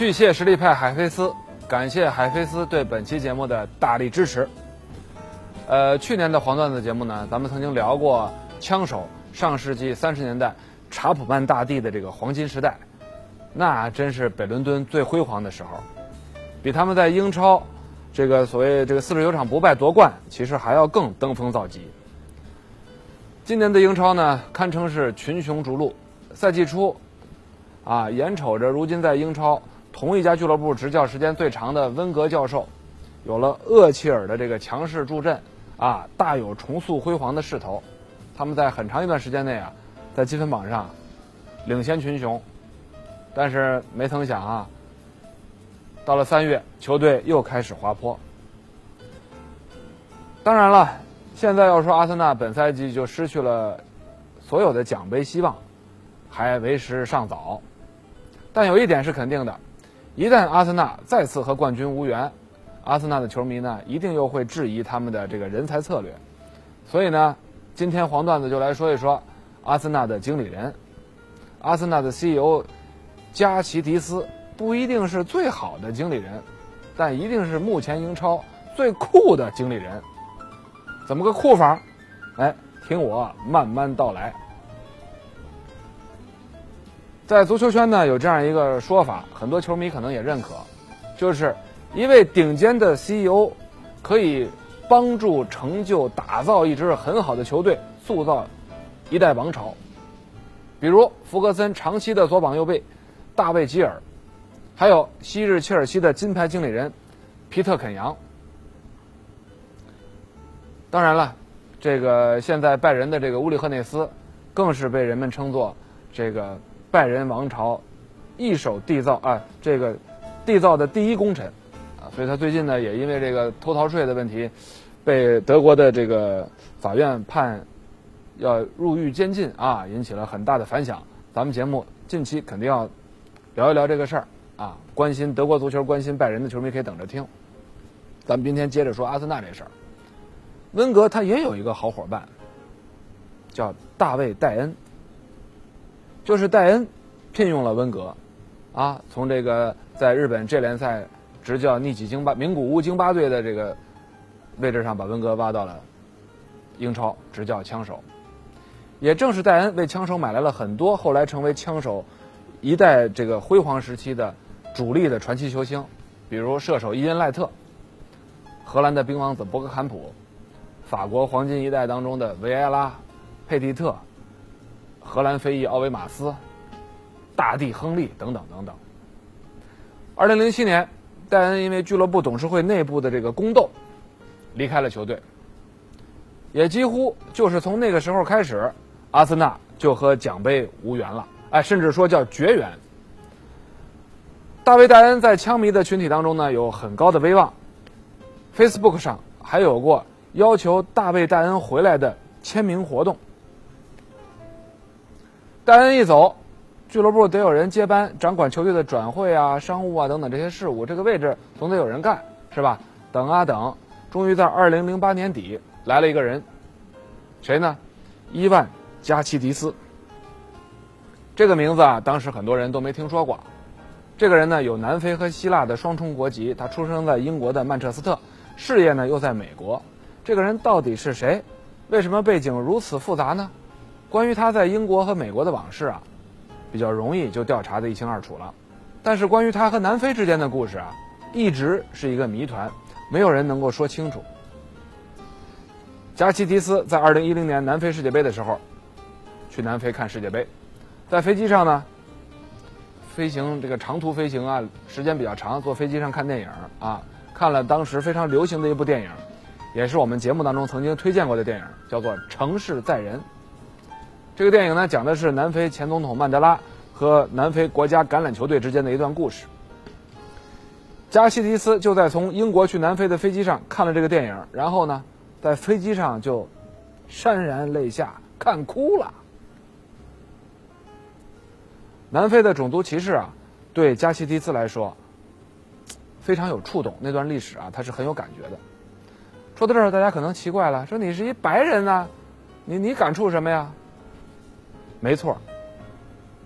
去谢实力派海飞丝，感谢海飞丝对本期节目的大力支持。呃，去年的黄段子节目呢，咱们曾经聊过枪手上世纪三十年代查普曼大帝的这个黄金时代，那真是北伦敦最辉煌的时候，比他们在英超这个所谓这个四十九场不败夺冠，其实还要更登峰造极。今年的英超呢，堪称是群雄逐鹿，赛季初，啊，眼瞅着如今在英超。同一家俱乐部执教时间最长的温格教授，有了厄齐尔的这个强势助阵，啊，大有重塑辉煌的势头。他们在很长一段时间内啊，在积分榜上领先群雄，但是没曾想啊，到了三月，球队又开始滑坡。当然了，现在要说阿森纳本赛季就失去了所有的奖杯希望，还为时尚早。但有一点是肯定的。一旦阿森纳再次和冠军无缘，阿森纳的球迷呢，一定又会质疑他们的这个人才策略。所以呢，今天黄段子就来说一说阿森纳的经理人，阿森纳的 CEO 加奇迪斯不一定是最好的经理人，但一定是目前英超最酷的经理人。怎么个酷法？哎，听我慢慢道来。在足球圈呢，有这样一个说法，很多球迷可能也认可，就是一位顶尖的 CEO 可以帮助成就打造一支很好的球队，塑造一代王朝。比如福格森长期的左膀右臂大卫吉尔，还有昔日切尔西的金牌经理人皮特肯扬。当然了，这个现在拜仁的这个乌里赫内斯，更是被人们称作这个。拜仁王朝一手缔造啊，这个缔造的第一功臣啊，所以他最近呢也因为这个偷逃税的问题，被德国的这个法院判要入狱监禁啊，引起了很大的反响。咱们节目近期肯定要聊一聊这个事儿啊，关心德国足球、关心拜仁的球迷可以等着听。咱们今天接着说阿森纳这事儿，温格他也有一个好伙伴，叫大卫戴恩。就是戴恩聘用了温格，啊，从这个在日本这联赛执教逆戟京巴名古屋京巴队的这个位置上，把温格挖到了英超执教枪手。也正是戴恩为枪手买来了很多后来成为枪手一代这个辉煌时期的主力的传奇球星，比如射手伊恩赖特、荷兰的冰王子博格坎普、法国黄金一代当中的维埃拉、佩蒂特。荷兰飞翼奥维马斯、大地亨利等等等等。二零零七年，戴恩因为俱乐部董事会内部的这个宫斗，离开了球队。也几乎就是从那个时候开始，阿森纳就和奖杯无缘了，哎，甚至说叫绝缘。大卫戴恩在枪迷的群体当中呢，有很高的威望。Facebook 上还有过要求大卫戴恩回来的签名活动。戴恩一走，俱乐部得有人接班，掌管球队的转会啊、商务啊等等这些事务，这个位置总得有人干，是吧？等啊等，终于在二零零八年底来了一个人，谁呢？伊万加奇迪斯。这个名字啊，当时很多人都没听说过。这个人呢，有南非和希腊的双重国籍，他出生在英国的曼彻斯特，事业呢又在美国。这个人到底是谁？为什么背景如此复杂呢？关于他在英国和美国的往事啊，比较容易就调查的一清二楚了。但是关于他和南非之间的故事啊，一直是一个谜团，没有人能够说清楚。加奇迪斯在二零一零年南非世界杯的时候，去南非看世界杯，在飞机上呢，飞行这个长途飞行啊，时间比较长，坐飞机上看电影啊，看了当时非常流行的一部电影，也是我们节目当中曾经推荐过的电影，叫做《城市在人》。这个电影呢，讲的是南非前总统曼德拉和南非国家橄榄球队之间的一段故事。加西迪斯就在从英国去南非的飞机上看了这个电影，然后呢，在飞机上就潸然泪下，看哭了。南非的种族歧视啊，对加西迪斯来说非常有触动。那段历史啊，他是很有感觉的。说到这儿，大家可能奇怪了，说你是一白人呐，你你感触什么呀？没错，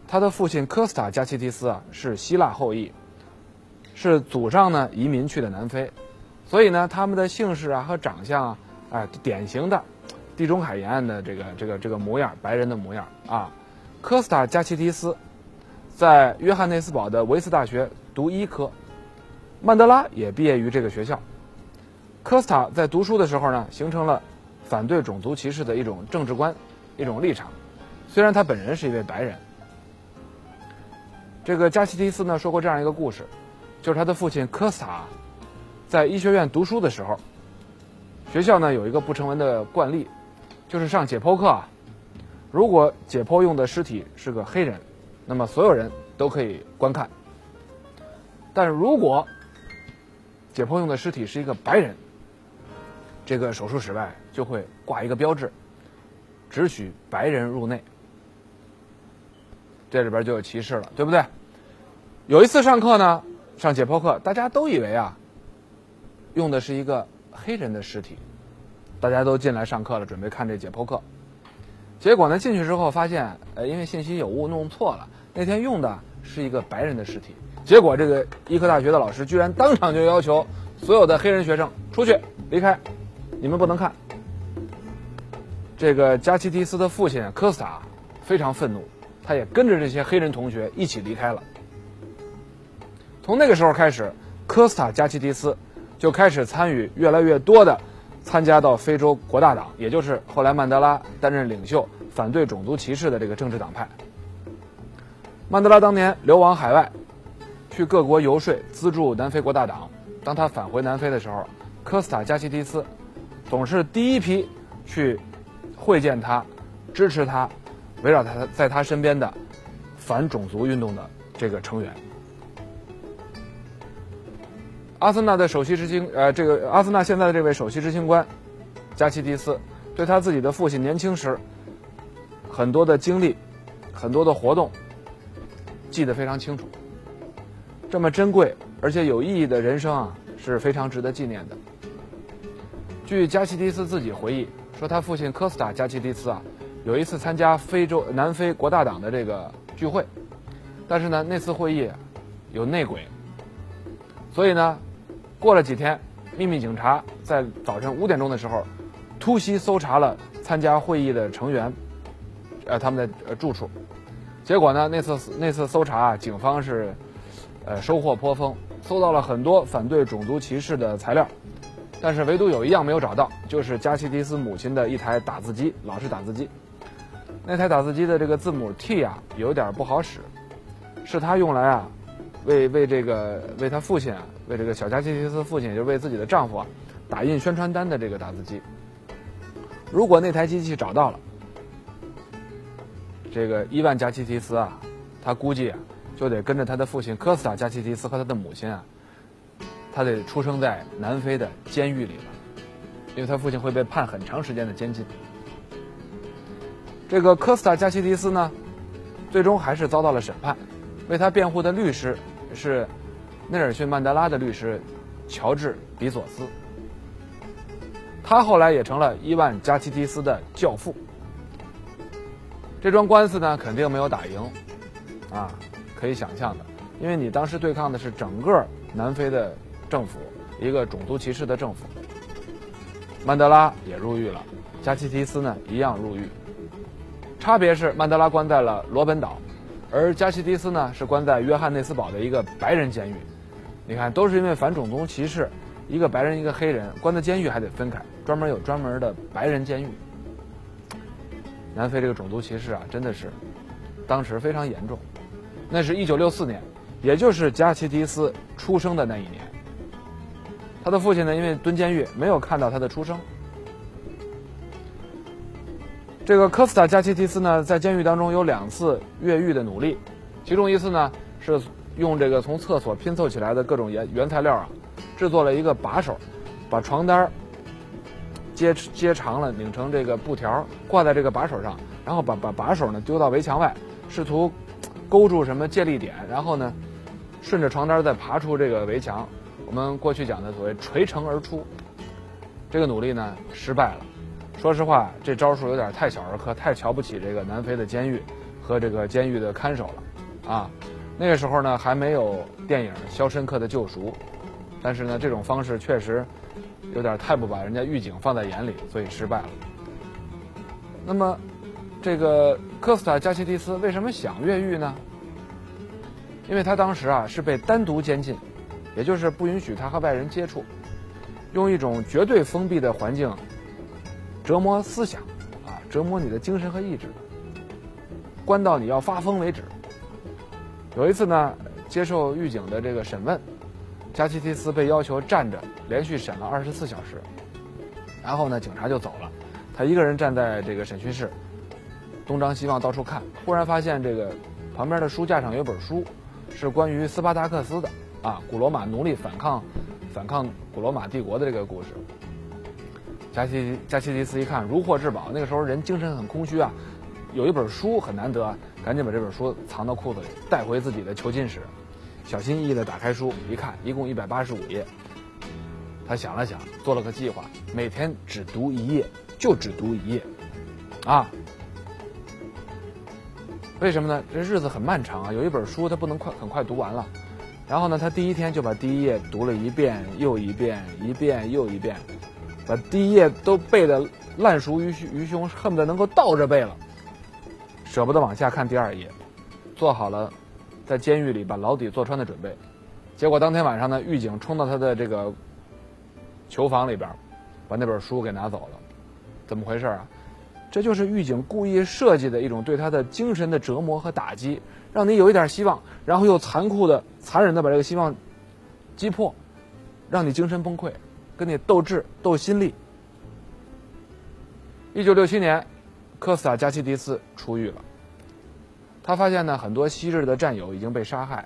他的父亲科斯塔加西提斯啊是希腊后裔。是祖上呢移民去的南非，所以呢他们的姓氏啊和长相啊，哎，典型的地中海沿岸的这个这个这个模样，白人的模样啊。科斯塔加奇提斯在约翰内斯堡的维斯大学读医科，曼德拉也毕业于这个学校。科斯塔在读书的时候呢，形成了反对种族歧视的一种政治观，一种立场。虽然他本人是一位白人，这个加西迪斯呢说过这样一个故事。就是他的父亲科萨，在医学院读书的时候，学校呢有一个不成文的惯例，就是上解剖课啊，如果解剖用的尸体是个黑人，那么所有人都可以观看；但如果解剖用的尸体是一个白人，这个手术室外就会挂一个标志，只许白人入内。这里边就有歧视了，对不对？有一次上课呢。上解剖课，大家都以为啊，用的是一个黑人的尸体，大家都进来上课了，准备看这解剖课。结果呢，进去之后发现，呃，因为信息有误，弄错了，那天用的是一个白人的尸体。结果这个医科大学的老师居然当场就要求所有的黑人学生出去离开，你们不能看。这个加奇蒂斯的父亲科斯塔非常愤怒，他也跟着这些黑人同学一起离开了。从那个时候开始，科斯塔加奇迪斯就开始参与越来越多的参加到非洲国大党，也就是后来曼德拉担任领袖、反对种族歧视的这个政治党派。曼德拉当年流亡海外，去各国游说资助南非国大党。当他返回南非的时候，科斯塔加奇迪斯总是第一批去会见他、支持他、围绕他在他身边的反种族运动的这个成员。阿森纳的首席执行，呃，这个阿森纳现在的这位首席执行官加奇迪斯，对他自己的父亲年轻时很多的经历、很多的活动记得非常清楚。这么珍贵而且有意义的人生啊，是非常值得纪念的。据加奇迪斯自己回忆说，他父亲科斯塔加奇迪斯啊，有一次参加非洲南非国大党的这个聚会，但是呢，那次会议有内鬼，所以呢。过了几天，秘密警察在早晨五点钟的时候，突袭搜查了参加会议的成员，呃，他们的呃住处。结果呢，那次那次搜查啊，警方是，呃，收获颇丰，搜到了很多反对种族歧视的材料，但是唯独有一样没有找到，就是加西迪斯母亲的一台打字机，老式打字机。那台打字机的这个字母 T 啊，有点不好使，是他用来啊，为为这个为他父亲啊。为这个小加奇提斯父亲，就是为自己的丈夫啊，打印宣传单的这个打字机。如果那台机器找到了，这个伊万加奇提斯啊，他估计啊，就得跟着他的父亲科斯塔加奇提斯和他的母亲啊，他得出生在南非的监狱里了，因为他父亲会被判很长时间的监禁。这个科斯塔加奇迪斯呢，最终还是遭到了审判，为他辩护的律师是。内尔逊·曼德拉的律师乔治·比索斯，他后来也成了伊万·加奇迪斯的教父。这桩官司呢，肯定没有打赢，啊，可以想象的，因为你当时对抗的是整个南非的政府，一个种族歧视的政府。曼德拉也入狱了，加奇迪斯呢一样入狱，差别是曼德拉关在了罗本岛，而加西迪斯呢是关在约翰内斯堡的一个白人监狱。你看，都是因为反种族歧视，一个白人，一个黑人，关在监狱还得分开，专门有专门的白人监狱。南非这个种族歧视啊，真的是当时非常严重。那是一九六四年，也就是加奇迪斯出生的那一年。他的父亲呢，因为蹲监狱，没有看到他的出生。这个科斯塔加奇提斯呢，在监狱当中有两次越狱的努力，其中一次呢是用这个从厕所拼凑起来的各种原原材料啊，制作了一个把手，把床单接接长了拧成这个布条挂在这个把手上，然后把把把手呢丢到围墙外，试图勾住什么借力点，然后呢顺着床单再爬出这个围墙。我们过去讲的所谓垂城而出，这个努力呢失败了。说实话，这招数有点太小儿科，太瞧不起这个南非的监狱和这个监狱的看守了啊。那个时候呢还没有电影《肖申克的救赎》，但是呢这种方式确实有点太不把人家狱警放在眼里，所以失败了。那么，这个科斯塔加西蒂斯为什么想越狱呢？因为他当时啊是被单独监禁。也就是不允许他和外人接触，用一种绝对封闭的环境折磨思想，啊，折磨你的精神和意志，关到你要发疯为止。有一次呢，接受狱警的这个审问，加西提斯被要求站着连续审了二十四小时，然后呢，警察就走了，他一个人站在这个审讯室，东张西望到处看，忽然发现这个旁边的书架上有本书，是关于斯巴达克斯的。啊，古罗马奴隶反抗，反抗古罗马帝国的这个故事。加西加西迪斯一看如获至宝，那个时候人精神很空虚啊，有一本书很难得，赶紧把这本书藏到裤子里，带回自己的囚禁室，小心翼翼地打开书，一看一共一百八十五页。他想了想，做了个计划，每天只读一页，就只读一页，啊。为什么呢？这日子很漫长啊，有一本书他不能快很快读完了。然后呢，他第一天就把第一页读了一遍又一遍，一遍又一遍，把第一页都背得烂熟于于胸，恨不得能够倒着背了，舍不得往下看第二页，做好了在监狱里把牢底坐穿的准备。结果当天晚上呢，狱警冲到他的这个囚房里边，把那本书给拿走了。怎么回事啊？这就是狱警故意设计的一种对他的精神的折磨和打击。让你有一点希望，然后又残酷的、残忍的把这个希望击破，让你精神崩溃，跟你斗智斗心力。一九六七年，科斯塔加西迪斯出狱了。他发现呢，很多昔日的战友已经被杀害，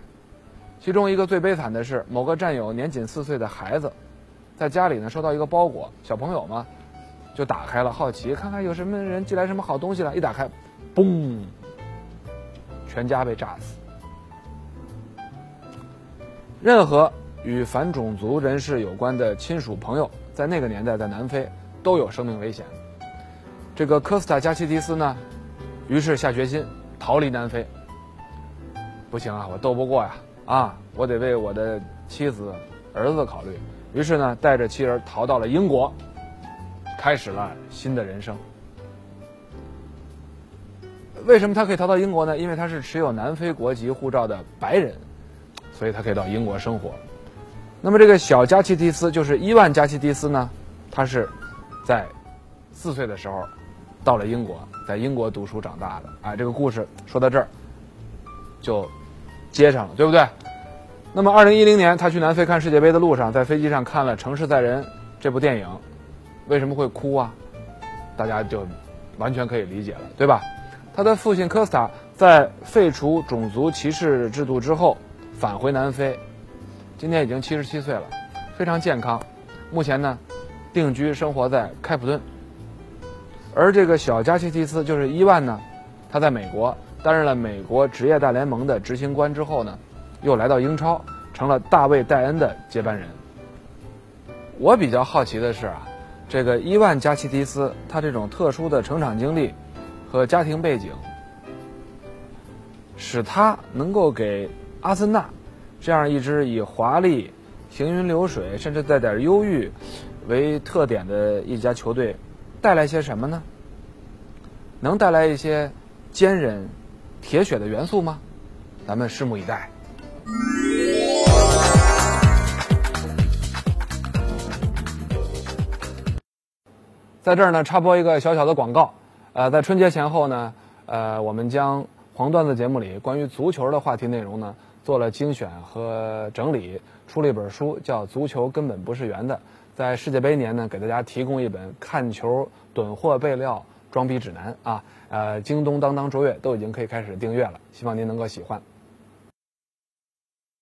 其中一个最悲惨的是，某个战友年仅四岁的孩子，在家里呢收到一个包裹，小朋友嘛，就打开了，好奇看看有什么人寄来什么好东西了，一打开，嘣。全家被炸死。任何与反种族人士有关的亲属朋友，在那个年代在南非都有生命危险。这个科斯塔加西迪斯呢，于是下决心逃离南非。不行啊，我斗不过呀！啊，我得为我的妻子、儿子考虑。于是呢，带着妻儿逃到了英国，开始了新的人生。为什么他可以逃到英国呢？因为他是持有南非国籍护照的白人，所以他可以到英国生活。那么这个小加奇蒂斯就是伊万加奇蒂斯呢，他是在四岁的时候到了英国，在英国读书长大的。哎，这个故事说到这儿就接上了，对不对？那么二零一零年他去南非看世界杯的路上，在飞机上看了《城市在人》这部电影，为什么会哭啊？大家就完全可以理解了，对吧？他的父亲科斯塔在废除种族歧视制度之后返回南非，今年已经七十七岁了，非常健康。目前呢，定居生活在开普敦。而这个小加西蒂斯就是伊万呢，他在美国担任了美国职业大联盟的执行官之后呢，又来到英超，成了大卫戴恩的接班人。我比较好奇的是啊，这个伊万加西蒂斯他这种特殊的成长经历。和家庭背景，使他能够给阿森纳这样一支以华丽、行云流水，甚至带点忧郁为特点的一家球队带来些什么呢？能带来一些坚韧、铁血的元素吗？咱们拭目以待。在这儿呢，插播一个小小的广告。呃，在春节前后呢，呃，我们将黄段子节目里关于足球的话题内容呢做了精选和整理，出了一本书，叫《足球根本不是圆的》。在世界杯年呢，给大家提供一本看球囤货备料装逼指南啊！呃，京东、当当、卓越都已经可以开始订阅了，希望您能够喜欢。